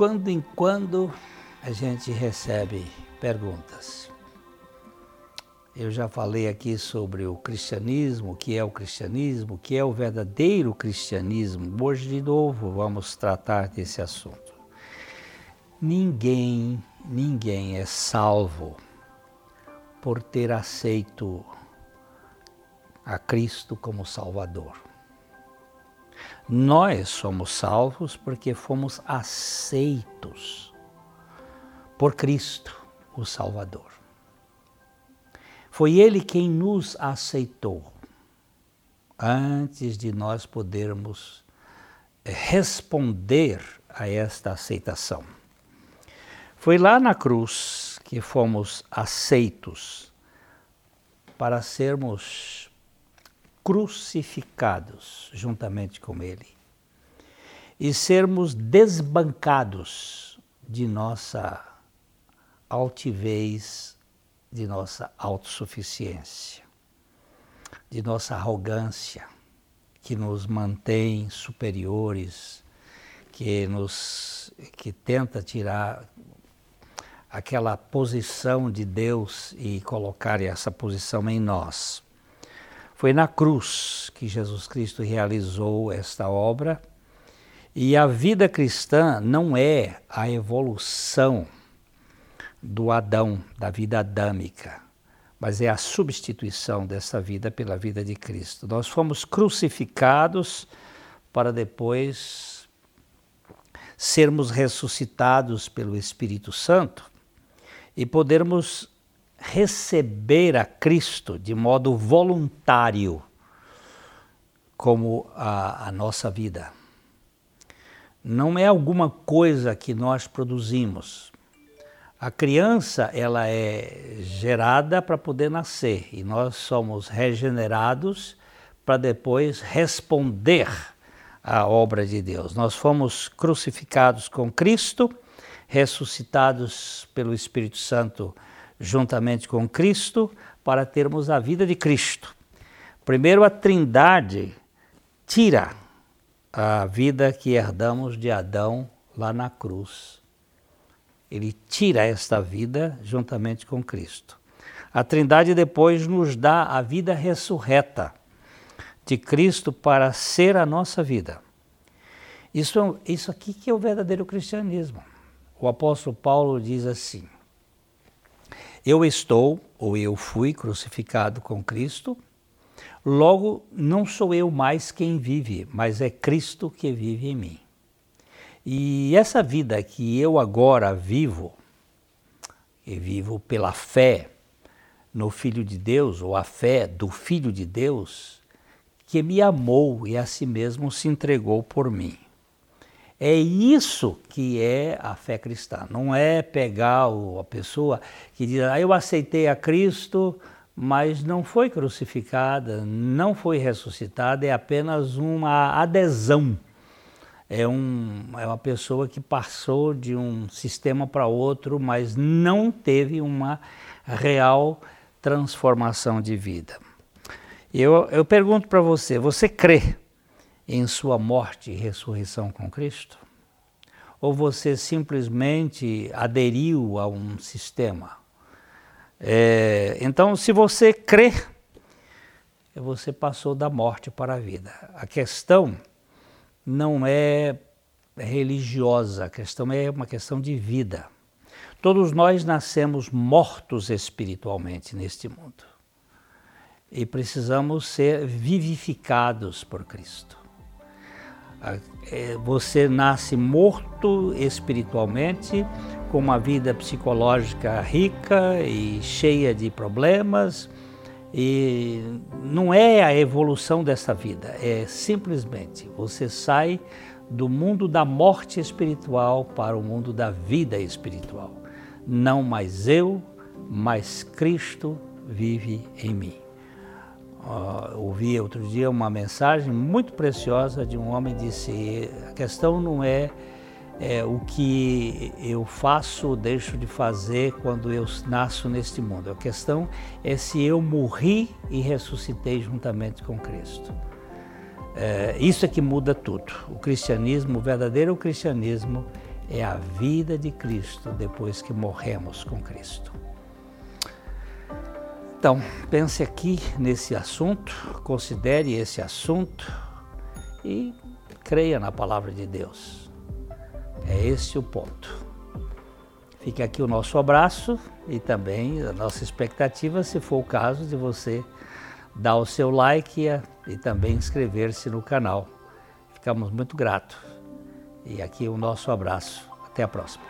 quando em quando a gente recebe perguntas. Eu já falei aqui sobre o cristianismo, o que é o cristianismo, o que é o verdadeiro cristianismo. Hoje, de novo, vamos tratar desse assunto. Ninguém, ninguém é salvo por ter aceito a Cristo como Salvador. Nós somos salvos porque fomos aceitos por Cristo, o Salvador. Foi Ele quem nos aceitou antes de nós podermos eh, responder a esta aceitação. Foi lá na cruz que fomos aceitos para sermos crucificados juntamente com Ele e sermos desbancados de nossa altivez, de nossa autossuficiência, de nossa arrogância, que nos mantém superiores, que nos que tenta tirar aquela posição de Deus e colocar essa posição em nós. Foi na cruz que Jesus Cristo realizou esta obra. E a vida cristã não é a evolução do Adão, da vida adâmica, mas é a substituição dessa vida pela vida de Cristo. Nós fomos crucificados para depois sermos ressuscitados pelo Espírito Santo e podermos receber a Cristo de modo voluntário como a, a, nossa vida. Não é alguma coisa que nós produzimos. A criança ela é gerada para poder nascer e nós somos regenerados para depois responder à obra de Deus. Nós fomos crucificados com Cristo, ressuscitados pelo Espírito Santo juntamente com Cristo para termos a vida de Cristo. Primeiro, a Trindade tira a vida que herdamos de Adão lá na cruz. Ele tira esta vida juntamente com Cristo. A Trindade depois nos dá a vida ressurreta de Cristo para ser a nossa vida. Isso, isso aqui que é o verdadeiro cristianismo. O apóstolo Paulo diz assim: eu estou, ou eu fui crucificado com Cristo, logo não sou eu mais quem vive, mas é Cristo que vive em mim. E essa vida que eu agora vivo, e vivo pela fé no Filho de Deus, ou a fé do Filho de Deus, que me amou e a si mesmo se entregou por mim. É isso que é a fé cristã. Não é pegar a pessoa que diz, ah, eu aceitei a Cristo, mas não foi crucificada, não foi ressuscitada, é apenas uma adesão. É, um, é uma pessoa que passou de um sistema para outro, mas não teve uma real transformação de vida. Eu, eu pergunto para você: você crê em sua morte e ressurreição com Cristo? Ou você simplesmente aderiu a um sistema? É, então, se você crê, você passou da morte para a vida. A questão não é religiosa, a questão é uma questão de vida. Todos nós nascemos mortos espiritualmente neste mundo e precisamos ser vivificados por Cristo. É, você nasce morto espiritualmente, com uma vida psicológica rica e cheia de problemas, e não é a evolução dessa vida, é simplesmente você sai do mundo da morte espiritual para o mundo da vida espiritual. Não mais eu, mas Cristo vive em mim uh, ouvi outro dia uma mensagem muito preciosa de um homem disse: a questão não é, é o que eu faço ou deixo de fazer quando eu nasço neste mundo. A questão é se eu morri e ressuscitei juntamente com Cristo. É, isso é que muda tudo. O cristianismo, o verdadeiro cristianismo, é a vida de Cristo depois que morremos com Cristo. Então, pense aqui nesse assunto, considere esse assunto e creia na palavra de Deus. É esse o ponto. Fica aqui o nosso abraço e também a nossa expectativa, se for o caso, de você dar o seu like e, também inscrever-se no canal. Ficamos muito gratos. E aqui o nosso abraço. Até a próxima.